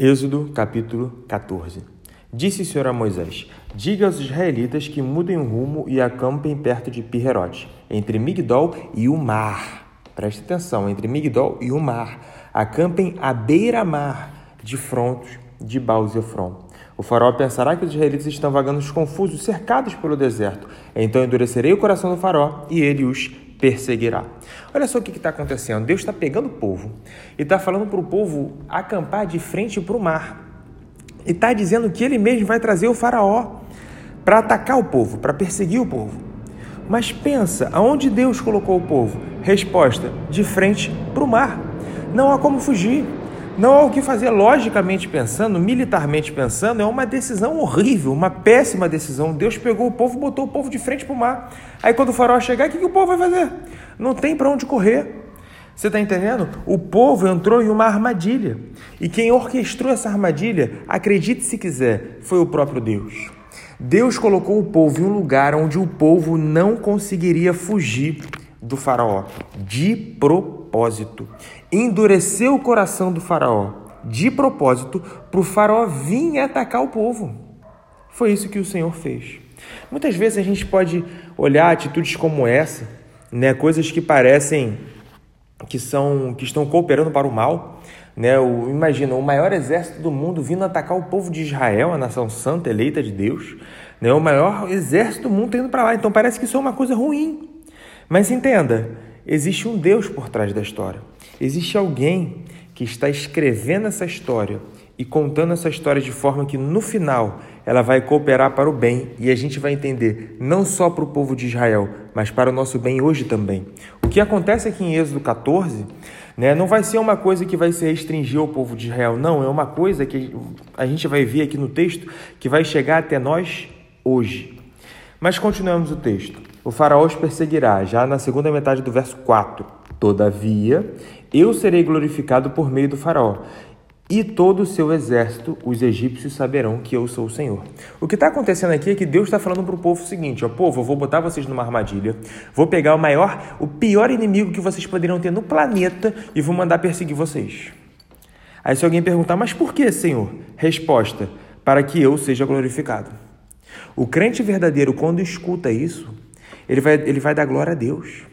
Êxodo capítulo 14 Disse o Senhor a Moisés: Diga aos israelitas que mudem o rumo e acampem perto de Piherote, entre Migdol e o mar. Preste atenção, entre Migdol e o mar. Acampem à beira-mar, de fronte de baal O faraó pensará que os israelitas estão vagando confusos, cercados pelo deserto. Então endurecerei o coração do faraó e ele os perseguirá. Olha só o que está acontecendo. Deus está pegando o povo e está falando para o povo acampar de frente para o mar. E está dizendo que ele mesmo vai trazer o faraó para atacar o povo, para perseguir o povo. Mas pensa, aonde Deus colocou o povo? Resposta: de frente para o mar. Não há como fugir. Não há o que fazer logicamente pensando, militarmente pensando, é uma decisão horrível, uma péssima decisão. Deus pegou o povo botou o povo de frente para o mar. Aí quando o faraó chegar, o que, que o povo vai fazer? Não tem para onde correr. Você está entendendo? O povo entrou em uma armadilha. E quem orquestrou essa armadilha, acredite se quiser, foi o próprio Deus. Deus colocou o povo em um lugar onde o povo não conseguiria fugir do faraó, de propósito. Endureceu o coração do faraó, de propósito, para o faraó vir atacar o povo. Foi isso que o Senhor fez. Muitas vezes a gente pode olhar atitudes como essa, né, coisas que parecem que são que estão cooperando para o mal, né? O, imagina o maior exército do mundo vindo atacar o povo de Israel, a nação santa eleita de Deus, né? O maior exército do mundo indo para lá. Então parece que isso é uma coisa ruim. Mas entenda, existe um Deus por trás da história. Existe alguém que está escrevendo essa história e contando essa história de forma que no final ela vai cooperar para o bem e a gente vai entender não só para o povo de Israel, mas para o nosso bem hoje também. O que acontece aqui em Êxodo 14 né, não vai ser uma coisa que vai se restringir ao povo de Israel, não, é uma coisa que a gente vai ver aqui no texto que vai chegar até nós hoje. Mas continuamos o texto. O faraó os perseguirá, já na segunda metade do verso 4. Todavia, eu serei glorificado por meio do faraó, e todo o seu exército, os egípcios saberão que eu sou o Senhor. O que está acontecendo aqui é que Deus está falando para o povo o seguinte: ó, povo, eu vou botar vocês numa armadilha, vou pegar o maior, o pior inimigo que vocês poderiam ter no planeta e vou mandar perseguir vocês. Aí se alguém perguntar, mas por que, Senhor? Resposta: para que eu seja glorificado. O crente verdadeiro, quando escuta isso, ele vai, ele vai dar glória a Deus.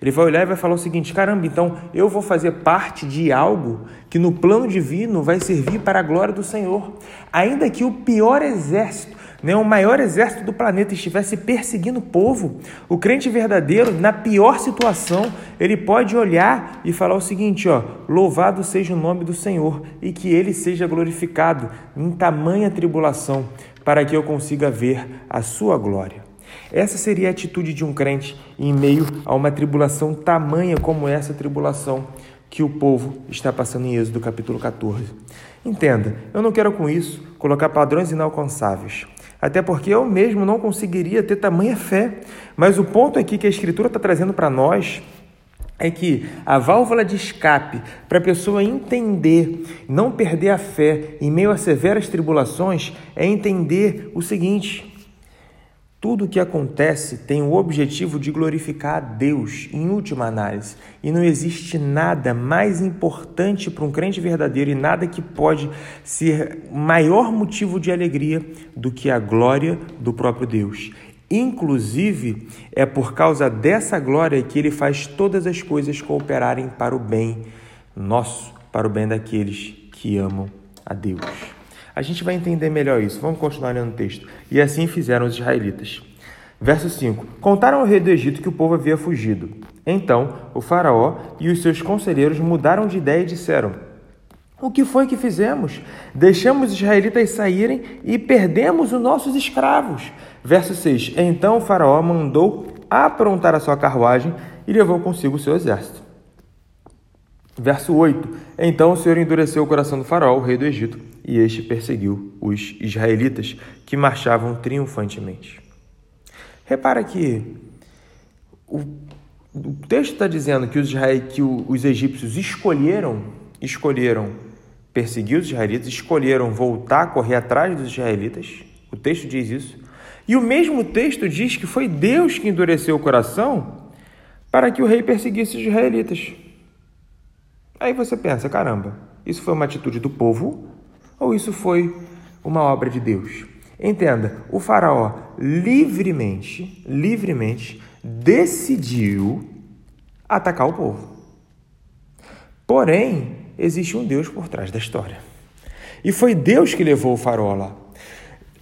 Ele vai olhar e vai falar o seguinte: caramba, então eu vou fazer parte de algo que no plano divino vai servir para a glória do Senhor. Ainda que o pior exército, né, o maior exército do planeta estivesse perseguindo o povo, o crente verdadeiro, na pior situação, ele pode olhar e falar o seguinte: ó, louvado seja o nome do Senhor e que ele seja glorificado em tamanha tribulação, para que eu consiga ver a sua glória. Essa seria a atitude de um crente em meio a uma tribulação tamanha como essa tribulação que o povo está passando em Êxodo capítulo 14. Entenda, eu não quero com isso colocar padrões inalcançáveis, até porque eu mesmo não conseguiria ter tamanha fé. Mas o ponto aqui que a Escritura está trazendo para nós é que a válvula de escape para a pessoa entender, não perder a fé em meio a severas tribulações, é entender o seguinte: tudo o que acontece tem o objetivo de glorificar a Deus, em última análise. E não existe nada mais importante para um crente verdadeiro e nada que pode ser maior motivo de alegria do que a glória do próprio Deus. Inclusive, é por causa dessa glória que ele faz todas as coisas cooperarem para o bem nosso, para o bem daqueles que amam a Deus. A gente vai entender melhor isso. Vamos continuar lendo o texto. E assim fizeram os israelitas. Verso 5: Contaram ao rei do Egito que o povo havia fugido. Então o Faraó e os seus conselheiros mudaram de ideia e disseram: O que foi que fizemos? Deixamos os israelitas saírem e perdemos os nossos escravos. Verso 6: Então o Faraó mandou aprontar a sua carruagem e levou consigo o seu exército. Verso 8: Então o Senhor endureceu o coração do Faraó, o rei do Egito, e este perseguiu os israelitas que marchavam triunfantemente. Repara que o, o texto está dizendo que os, que os egípcios escolheram, escolheram perseguir os israelitas, escolheram voltar correr atrás dos israelitas. O texto diz isso. E o mesmo texto diz que foi Deus que endureceu o coração para que o rei perseguisse os israelitas. Aí você pensa, caramba, isso foi uma atitude do povo ou isso foi uma obra de Deus? Entenda, o faraó livremente, livremente decidiu atacar o povo. Porém, existe um Deus por trás da história. E foi Deus que levou o faraó lá.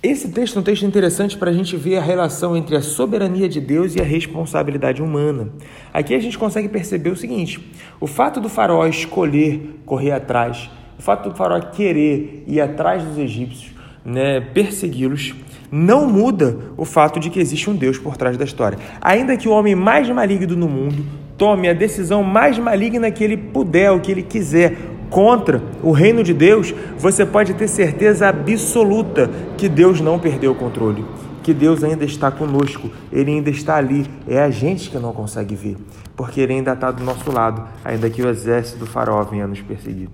Esse texto é um texto interessante para a gente ver a relação entre a soberania de Deus e a responsabilidade humana. Aqui a gente consegue perceber o seguinte: o fato do faraó escolher correr atrás, o fato do faraó querer ir atrás dos egípcios, né, persegui-los, não muda o fato de que existe um Deus por trás da história. Ainda que o homem mais maligno no mundo tome a decisão mais maligna que ele puder, o que ele quiser, contra o reino de Deus, você pode ter certeza absoluta que Deus não perdeu o controle, que Deus ainda está conosco, Ele ainda está ali. É a gente que não consegue ver, porque Ele ainda está do nosso lado, ainda que o exército do faraó venha nos perseguir.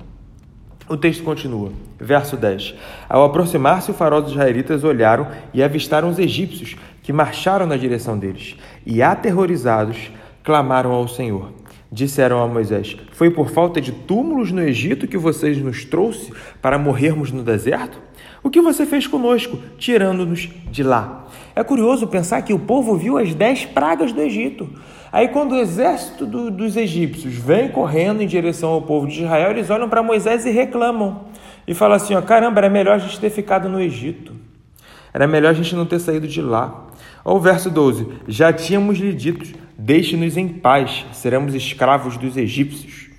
O texto continua, verso 10. Ao aproximar-se, o faraó dos israelitas olharam e avistaram os egípcios que marcharam na direção deles, e aterrorizados, clamaram ao Senhor. Disseram a Moisés: Foi por falta de túmulos no Egito que vocês nos trouxe para morrermos no deserto? O que você fez conosco, tirando-nos de lá? É curioso pensar que o povo viu as dez pragas do Egito. Aí, quando o exército do, dos egípcios vem correndo em direção ao povo de Israel, eles olham para Moisés e reclamam. E falam assim: ó, caramba, era melhor a gente ter ficado no Egito. Era melhor a gente não ter saído de lá. Olha o verso 12: Já tínhamos lhe dito Deixe-nos em paz, seremos escravos dos egípcios.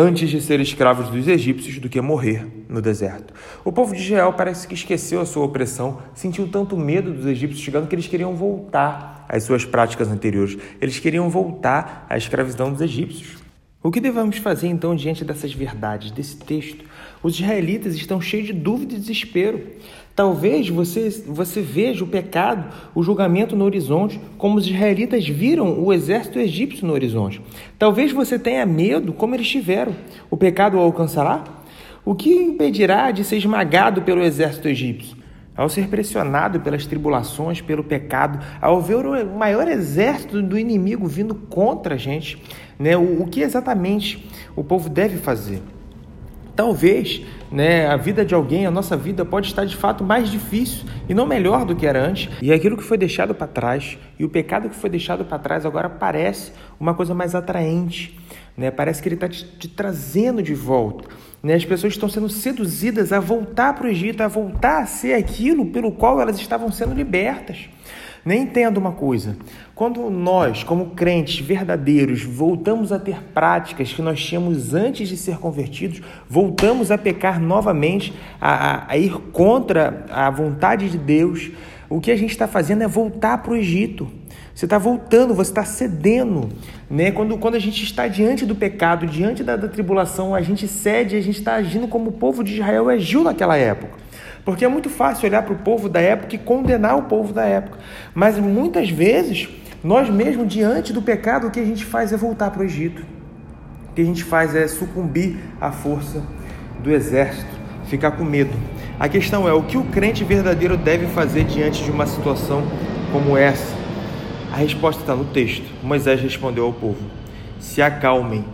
Antes de ser escravos dos egípcios do que morrer no deserto. O povo de Israel parece que esqueceu a sua opressão, sentiu tanto medo dos egípcios chegando que eles queriam voltar às suas práticas anteriores. Eles queriam voltar à escravidão dos egípcios. O que devemos fazer então diante dessas verdades, desse texto? Os israelitas estão cheios de dúvida e desespero. Talvez você, você veja o pecado, o julgamento no horizonte, como os israelitas viram o exército egípcio no horizonte. Talvez você tenha medo, como eles tiveram. O pecado o alcançará? O que impedirá de ser esmagado pelo exército egípcio? Ao ser pressionado pelas tribulações, pelo pecado, ao ver o maior exército do inimigo vindo contra a gente, né? o, o que exatamente o povo deve fazer? Talvez né, a vida de alguém, a nossa vida pode estar de fato mais difícil e não melhor do que era antes. E aquilo que foi deixado para trás e o pecado que foi deixado para trás agora parece uma coisa mais atraente. Né? Parece que ele está te, te, trazendo de volta. Né? As pessoas estão sendo seduzidas a voltar para o Egito, a voltar a ser aquilo pelo qual elas estavam sendo libertas. Nem entenda uma coisa: quando nós, como crentes verdadeiros, voltamos a ter práticas que nós tínhamos antes de ser convertidos, voltamos a pecar novamente, a, a ir contra a vontade de Deus, o que a gente está fazendo é voltar para o Egito. Você está voltando, você está cedendo. Né? Quando, quando a gente está diante do pecado, diante da, da tribulação, a gente cede, a gente está agindo como o povo de Israel agiu naquela época. Porque é muito fácil olhar para o povo da época e condenar o povo da época. Mas muitas vezes, nós mesmos, diante do pecado, o que a gente faz é voltar para o Egito. O que a gente faz é sucumbir à força do exército, ficar com medo. A questão é o que o crente verdadeiro deve fazer diante de uma situação como essa. A resposta está no texto. Moisés respondeu ao povo: Se acalmem,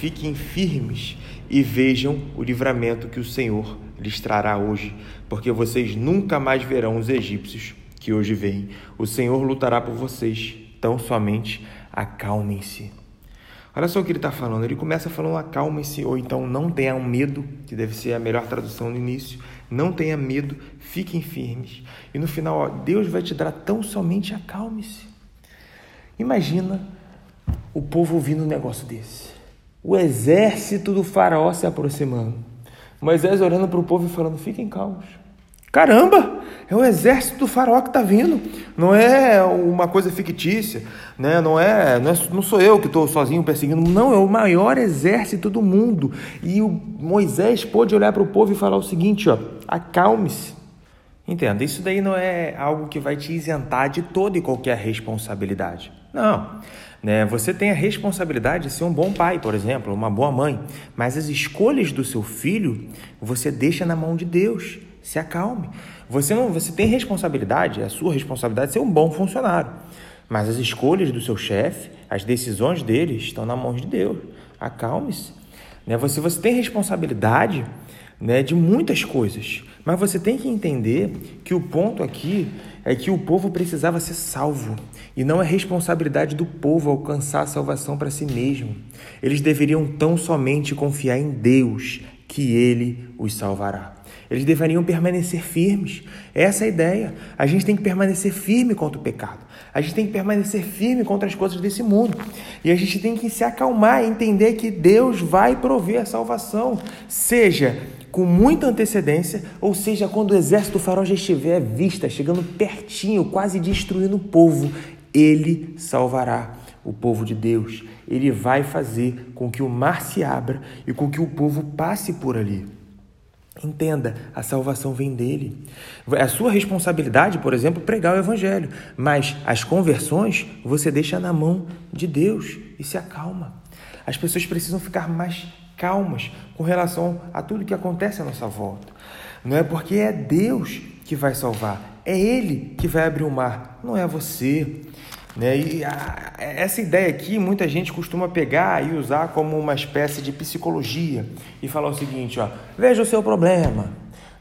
fiquem firmes e vejam o livramento que o Senhor lhes trará hoje, porque vocês nunca mais verão os egípcios que hoje vêm. O Senhor lutará por vocês, tão somente acalmem-se. Olha só o que ele está falando. Ele começa falando acalmem-se, ou então não tenham medo, que deve ser a melhor tradução no início. Não tenha medo, fiquem firmes. E no final, ó, Deus vai te dar tão somente acalme-se. Imagina o povo ouvindo um negócio desse. O exército do faraó se aproximando. Moisés olhando para o povo e falando: fiquem calmos. Caramba, é o exército do faraó que está vindo. Não é uma coisa fictícia, né? não, é, não, é, não sou eu que estou sozinho perseguindo. Não, é o maior exército do mundo. E o Moisés pôde olhar para o povo e falar o seguinte: ó, acalme-se. Entenda, isso daí não é algo que vai te isentar de toda e qualquer responsabilidade. Não. Né? Você tem a responsabilidade de ser um bom pai, por exemplo, uma boa mãe, mas as escolhas do seu filho você deixa na mão de Deus. Se acalme. Você não, você tem responsabilidade, é a sua responsabilidade ser um bom funcionário, mas as escolhas do seu chefe, as decisões dele estão na mão de Deus. Acalme-se. Né? Você, você tem responsabilidade né, de muitas coisas. Mas você tem que entender que o ponto aqui é que o povo precisava ser salvo e não é responsabilidade do povo alcançar a salvação para si mesmo. Eles deveriam tão somente confiar em Deus que ele os salvará. Eles deveriam permanecer firmes. Essa é a ideia. A gente tem que permanecer firme contra o pecado. A gente tem que permanecer firme contra as coisas desse mundo. E a gente tem que se acalmar e entender que Deus vai prover a salvação, seja com muita antecedência, ou seja, quando o exército do farol já estiver à vista, chegando pertinho, quase destruindo o povo, ele salvará o povo de Deus. Ele vai fazer com que o mar se abra e com que o povo passe por ali. Entenda, a salvação vem dele. É a sua responsabilidade, por exemplo, pregar o evangelho, mas as conversões você deixa na mão de Deus e se acalma. As pessoas precisam ficar mais calmas com relação a tudo que acontece à nossa volta. Não é porque é Deus que vai salvar, é Ele que vai abrir o mar, não é você. Né? E a, essa ideia aqui muita gente costuma pegar e usar como uma espécie de psicologia e falar o seguinte: ó, veja o seu problema.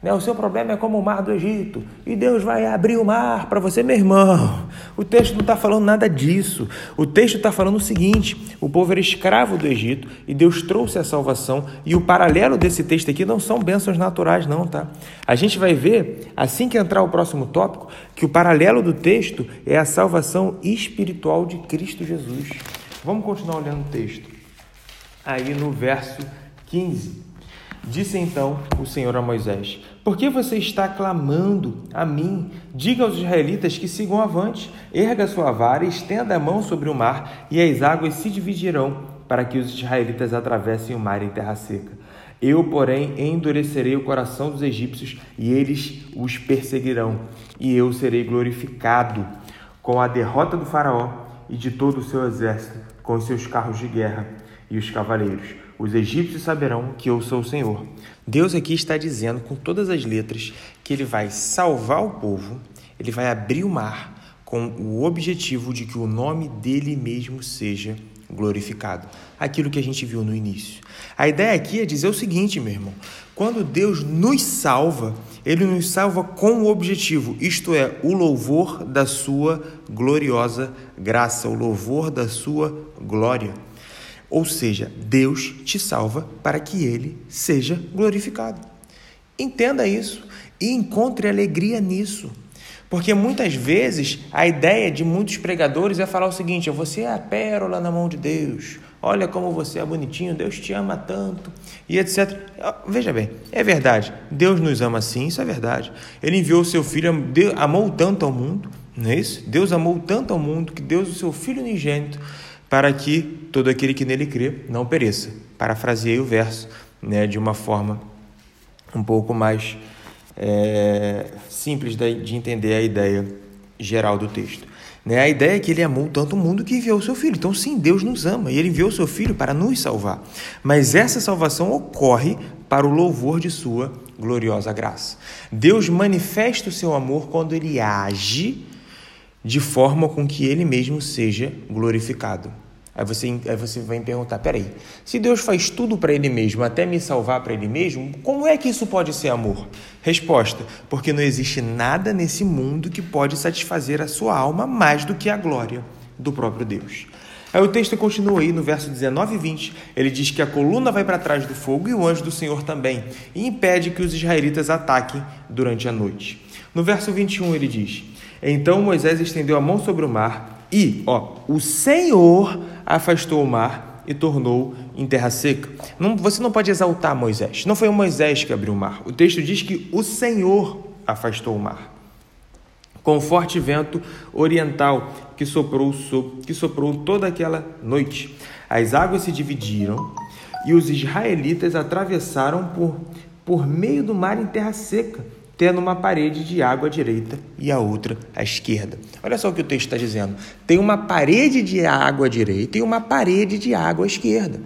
Né? O seu problema é como o mar do Egito e Deus vai abrir o mar para você, meu irmão. O texto não está falando nada disso. O texto está falando o seguinte: o povo era escravo do Egito e Deus trouxe a salvação. E o paralelo desse texto aqui não são bênçãos naturais, não, tá? A gente vai ver, assim que entrar o próximo tópico, que o paralelo do texto é a salvação espiritual de Cristo Jesus. Vamos continuar olhando o texto. Aí no verso 15. Disse então o Senhor a Moisés: Por que você está clamando a mim? Diga aos israelitas que sigam avante, erga sua vara e estenda a mão sobre o mar, e as águas se dividirão, para que os israelitas atravessem o mar em terra seca. Eu, porém, endurecerei o coração dos egípcios e eles os perseguirão, e eu serei glorificado com a derrota do Faraó e de todo o seu exército, com os seus carros de guerra e os cavaleiros os egípcios saberão que eu sou o Senhor. Deus aqui está dizendo com todas as letras que ele vai salvar o povo, ele vai abrir o mar com o objetivo de que o nome dele mesmo seja glorificado. Aquilo que a gente viu no início. A ideia aqui é dizer o seguinte, meu irmão: quando Deus nos salva, ele nos salva com o objetivo, isto é, o louvor da sua gloriosa graça, o louvor da sua glória. Ou seja, Deus te salva para que ele seja glorificado. Entenda isso e encontre alegria nisso. Porque muitas vezes a ideia de muitos pregadores é falar o seguinte: você é a pérola na mão de Deus, olha como você é bonitinho, Deus te ama tanto, e etc. Veja bem, é verdade, Deus nos ama sim, isso é verdade. Ele enviou o seu filho, amou tanto ao mundo, não é isso? Deus amou tanto ao mundo que Deus, o seu filho unigênito, para que todo aquele que nele crê não pereça. Parafraseei o verso né, de uma forma um pouco mais é, simples de entender a ideia geral do texto. Né? A ideia é que ele amou tanto o mundo que enviou o seu filho. Então, sim, Deus nos ama e ele enviou o seu filho para nos salvar. Mas essa salvação ocorre para o louvor de sua gloriosa graça. Deus manifesta o seu amor quando ele age de forma com que ele mesmo seja glorificado. Aí você, aí você vai me perguntar: peraí, se Deus faz tudo para Ele mesmo, até me salvar para Ele mesmo, como é que isso pode ser amor? Resposta: porque não existe nada nesse mundo que pode satisfazer a sua alma mais do que a glória do próprio Deus. Aí o texto continua aí no verso 19 e 20. Ele diz que a coluna vai para trás do fogo e o anjo do Senhor também, e impede que os israelitas ataquem durante a noite. No verso 21 ele diz: então Moisés estendeu a mão sobre o mar e, ó, o Senhor afastou o mar e tornou em terra seca. Não, você não pode exaltar Moisés. Não foi Moisés que abriu o mar. O texto diz que o Senhor afastou o mar. Com forte vento oriental que soprou, que soprou toda aquela noite. As águas se dividiram e os israelitas atravessaram por, por meio do mar em terra seca tendo uma parede de água à direita e a outra à esquerda. Olha só o que o texto está dizendo. Tem uma parede de água à direita e uma parede de água à esquerda.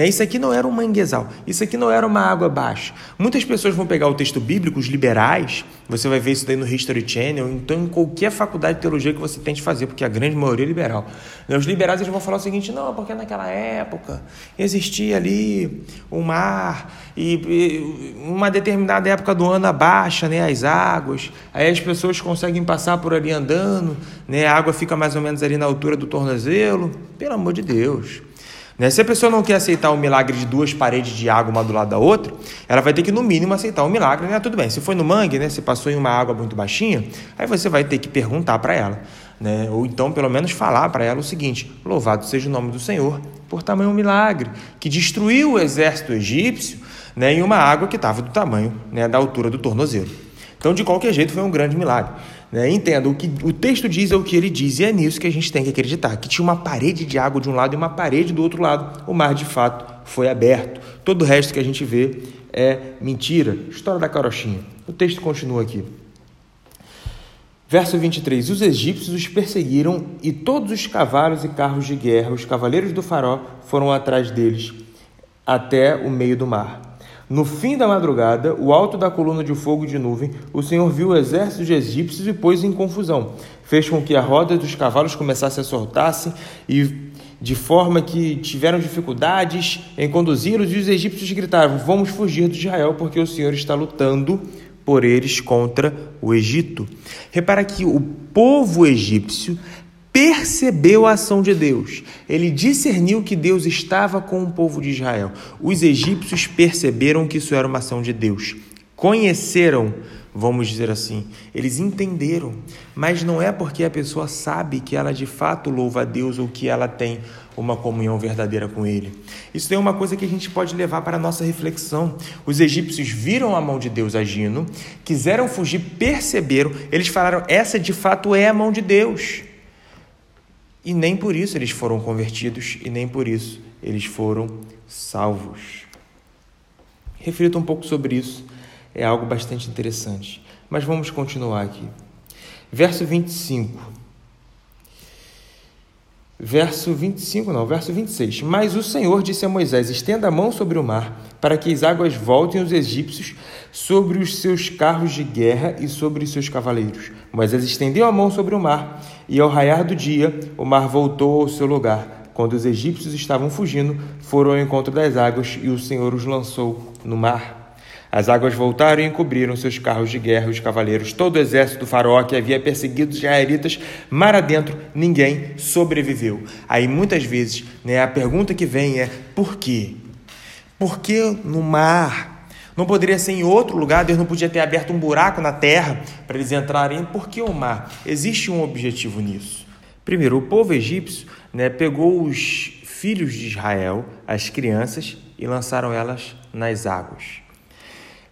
Né? Isso aqui não era um manguezal, isso aqui não era uma água baixa. Muitas pessoas vão pegar o texto bíblico, os liberais, você vai ver isso daí no History Channel, então em qualquer faculdade de teologia que você tente fazer, porque a grande maioria é liberal. Né? Os liberais eles vão falar o seguinte: não, porque naquela época existia ali o mar, e, e uma determinada época do ano abaixa né, as águas, aí as pessoas conseguem passar por ali andando, né, a água fica mais ou menos ali na altura do tornozelo. Pelo amor de Deus. Né? Se a pessoa não quer aceitar o milagre de duas paredes de água uma do lado da outra, ela vai ter que, no mínimo, aceitar o milagre. Né? Tudo bem, se foi no mangue, né? se passou em uma água muito baixinha, aí você vai ter que perguntar para ela. Né? Ou então, pelo menos, falar para ela o seguinte: Louvado seja o nome do Senhor por tamanho milagre, que destruiu o exército egípcio né, em uma água que estava do tamanho né, da altura do tornozelo. Então, de qualquer jeito, foi um grande milagre. Né? Entenda, o que o texto diz é o que ele diz, e é nisso que a gente tem que acreditar: que tinha uma parede de água de um lado e uma parede do outro lado. O mar, de fato, foi aberto. Todo o resto que a gente vê é mentira. História da carochinha. O texto continua aqui. Verso 23: Os egípcios os perseguiram e todos os cavalos e carros de guerra, os cavaleiros do Faraó, foram atrás deles até o meio do mar. No fim da madrugada, o alto da coluna de fogo de nuvem, o Senhor viu o exército de egípcios e pôs em confusão. Fez com que a roda dos cavalos começasse a soltar-se e de forma que tiveram dificuldades em conduzi-los, e os egípcios gritaram: Vamos fugir de Israel, porque o Senhor está lutando por eles contra o Egito. Repara que o povo egípcio percebeu a ação de Deus. Ele discerniu que Deus estava com o povo de Israel. Os egípcios perceberam que isso era uma ação de Deus. Conheceram, vamos dizer assim, eles entenderam, mas não é porque a pessoa sabe que ela de fato louva a Deus ou que ela tem uma comunhão verdadeira com Ele. Isso é uma coisa que a gente pode levar para a nossa reflexão. Os egípcios viram a mão de Deus agindo, quiseram fugir, perceberam, eles falaram: essa de fato é a mão de Deus. E nem por isso eles foram convertidos e nem por isso eles foram salvos. Reflita um pouco sobre isso, é algo bastante interessante. Mas vamos continuar aqui. Verso 25. Verso 25, não, verso 26. Mas o Senhor disse a Moisés: Estenda a mão sobre o mar, para que as águas voltem os egípcios sobre os seus carros de guerra e sobre os seus cavaleiros. Moisés estendeu a mão sobre o mar, e ao raiar do dia, o mar voltou ao seu lugar. Quando os egípcios estavam fugindo, foram ao encontro das águas, e o Senhor os lançou no mar. As águas voltaram e encobriram seus carros de guerra e os cavaleiros. Todo o exército do faraó que havia perseguido os israelitas, mar adentro, ninguém sobreviveu. Aí muitas vezes né, a pergunta que vem é: por quê? Por que no mar? Não poderia ser em outro lugar? Deus não podia ter aberto um buraco na terra para eles entrarem? Por que o mar? Existe um objetivo nisso. Primeiro, o povo egípcio né, pegou os filhos de Israel, as crianças, e lançaram elas nas águas.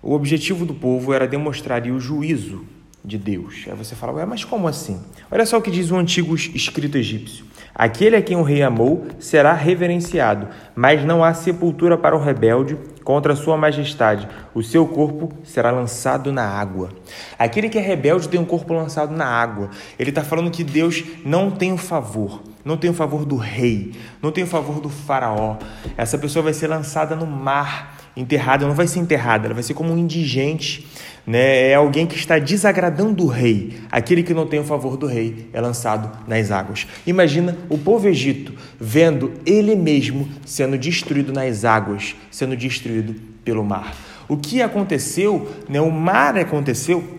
O objetivo do povo era demonstrar o juízo de Deus. Aí você fala, Ué, mas como assim? Olha só o que diz o antigo escrito egípcio: Aquele a quem o rei amou será reverenciado, mas não há sepultura para o rebelde contra a sua majestade. O seu corpo será lançado na água. Aquele que é rebelde tem um corpo lançado na água. Ele está falando que Deus não tem o favor, não tem o favor do rei, não tem o favor do faraó. Essa pessoa vai ser lançada no mar enterrada, não vai ser enterrada, ela vai ser como um indigente, né? É alguém que está desagradando o rei. Aquele que não tem o favor do rei é lançado nas águas. Imagina o povo egito vendo ele mesmo sendo destruído nas águas, sendo destruído pelo mar. O que aconteceu, né? O mar aconteceu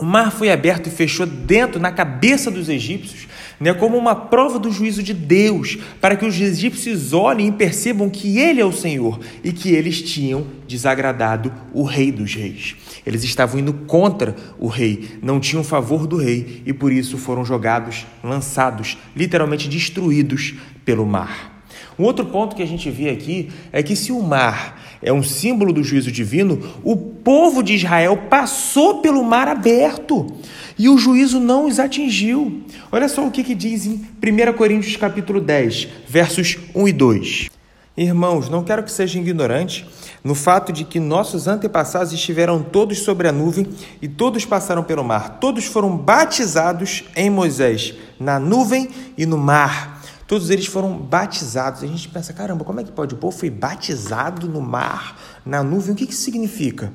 o mar foi aberto e fechou dentro, na cabeça dos egípcios, né, como uma prova do juízo de Deus, para que os egípcios olhem e percebam que Ele é o Senhor e que eles tinham desagradado o Rei dos Reis. Eles estavam indo contra o Rei, não tinham favor do Rei e por isso foram jogados, lançados, literalmente destruídos pelo mar. Um outro ponto que a gente vê aqui é que se o mar é um símbolo do juízo divino, o povo de Israel passou pelo mar aberto e o juízo não os atingiu. Olha só o que, que diz em 1 Coríntios capítulo 10, versos 1 e 2. Irmãos, não quero que sejam ignorantes no fato de que nossos antepassados estiveram todos sobre a nuvem e todos passaram pelo mar. Todos foram batizados em Moisés, na nuvem e no mar Todos eles foram batizados. A gente pensa, caramba, como é que pode? O povo foi batizado no mar, na nuvem. O que isso significa?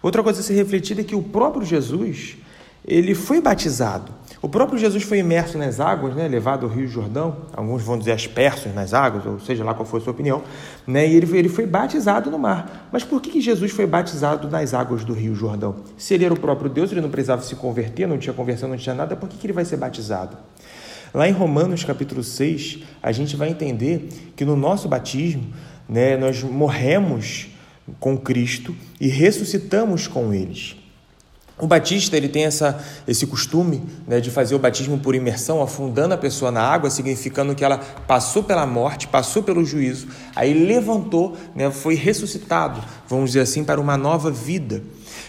Outra coisa a ser refletida é que o próprio Jesus, ele foi batizado. O próprio Jesus foi imerso nas águas, né, levado ao Rio Jordão, alguns vão dizer aspersos nas águas, ou seja lá qual for a sua opinião, né, e ele, ele foi batizado no mar. Mas por que, que Jesus foi batizado nas águas do Rio Jordão? Se ele era o próprio Deus, ele não precisava se converter, não tinha conversão, não tinha nada, por que, que ele vai ser batizado? Lá em Romanos capítulo 6, a gente vai entender que no nosso batismo, né, nós morremos com Cristo e ressuscitamos com eles. O batista ele tem essa, esse costume né, de fazer o batismo por imersão, afundando a pessoa na água, significando que ela passou pela morte, passou pelo juízo, aí levantou, né, foi ressuscitado, vamos dizer assim, para uma nova vida.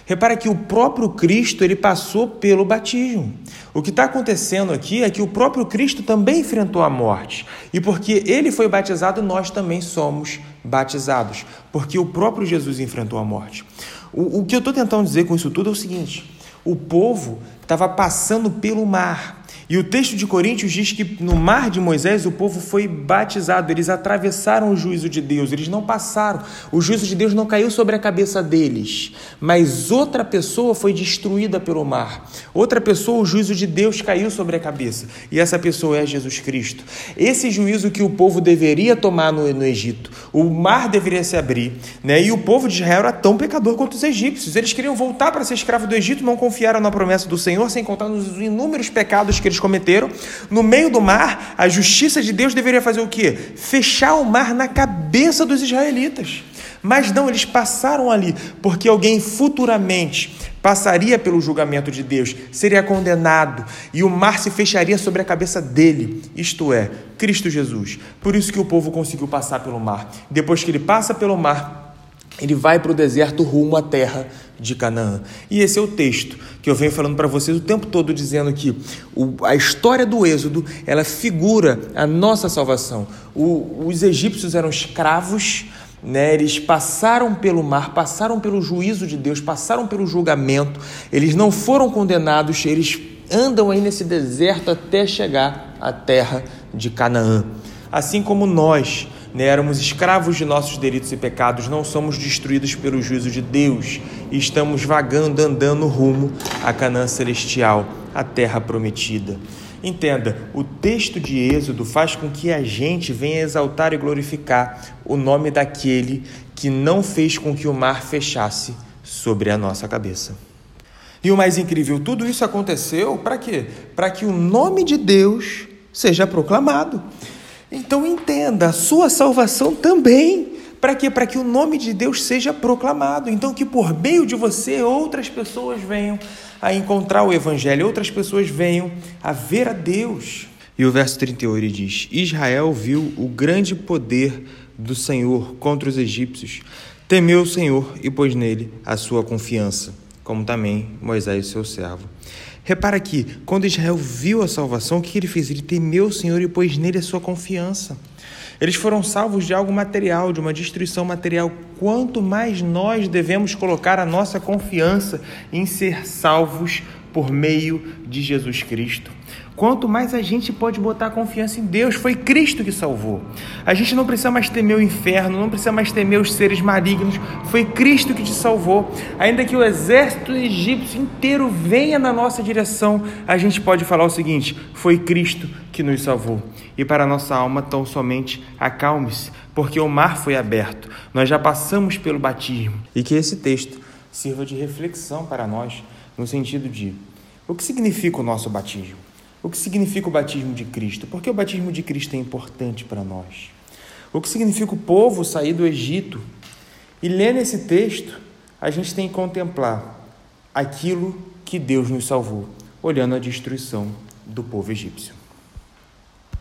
Repara que o próprio Cristo ele passou pelo batismo. O que está acontecendo aqui é que o próprio Cristo também enfrentou a morte. E porque ele foi batizado, nós também somos batizados. Porque o próprio Jesus enfrentou a morte. O, o que eu estou tentando dizer com isso tudo é o seguinte: o povo estava passando pelo mar. E o texto de Coríntios diz que no mar de Moisés o povo foi batizado, eles atravessaram o juízo de Deus, eles não passaram. O juízo de Deus não caiu sobre a cabeça deles, mas outra pessoa foi destruída pelo mar. Outra pessoa, o juízo de Deus caiu sobre a cabeça, e essa pessoa é Jesus Cristo. Esse juízo que o povo deveria tomar no, no Egito, o mar deveria se abrir, né? e o povo de Israel era tão pecador quanto os egípcios. Eles queriam voltar para ser escravo do Egito, não confiaram na promessa do Senhor, sem contar nos inúmeros pecados que eles cometeram. No meio do mar, a justiça de Deus deveria fazer o quê? Fechar o mar na cabeça dos israelitas. Mas não, eles passaram ali, porque alguém futuramente passaria pelo julgamento de Deus, seria condenado e o mar se fecharia sobre a cabeça dele, isto é, Cristo Jesus. Por isso que o povo conseguiu passar pelo mar. Depois que ele passa pelo mar, ele vai para o deserto rumo à terra de Canaã. E esse é o texto que eu venho falando para vocês o tempo todo, dizendo que a história do Êxodo ela figura a nossa salvação. O, os egípcios eram escravos, né? eles passaram pelo mar, passaram pelo juízo de Deus, passaram pelo julgamento, eles não foram condenados, eles andam aí nesse deserto até chegar à terra de Canaã. Assim como nós né, éramos escravos de nossos delitos e pecados, não somos destruídos pelo juízo de Deus e estamos vagando, andando rumo à Canaã celestial, a terra prometida. Entenda, o texto de Êxodo faz com que a gente venha exaltar e glorificar o nome daquele que não fez com que o mar fechasse sobre a nossa cabeça. E o mais incrível, tudo isso aconteceu para quê? Para que o nome de Deus seja proclamado. Então entenda, a sua salvação também. Para quê? Para que o nome de Deus seja proclamado. Então, que por meio de você outras pessoas venham a encontrar o Evangelho, outras pessoas venham a ver a Deus. E o verso 38 ele diz: Israel viu o grande poder do Senhor contra os egípcios, temeu o Senhor e pôs nele a sua confiança, como também Moisés, seu servo. Repara aqui, quando Israel viu a salvação, o que ele fez? Ele temeu o Senhor e pôs nele a sua confiança. Eles foram salvos de algo material, de uma destruição material. Quanto mais nós devemos colocar a nossa confiança em ser salvos por meio de Jesus Cristo. Quanto mais a gente pode botar confiança em Deus, foi Cristo que salvou. A gente não precisa mais temer o inferno, não precisa mais temer os seres malignos, foi Cristo que te salvou. Ainda que o exército egípcio inteiro venha na nossa direção, a gente pode falar o seguinte: foi Cristo que nos salvou. E para nossa alma, tão somente acalme-se, porque o mar foi aberto, nós já passamos pelo batismo. E que esse texto sirva de reflexão para nós, no sentido de o que significa o nosso batismo? O que significa o batismo de Cristo? Por que o batismo de Cristo é importante para nós? O que significa o povo sair do Egito? E lendo esse texto, a gente tem que contemplar aquilo que Deus nos salvou, olhando a destruição do povo egípcio.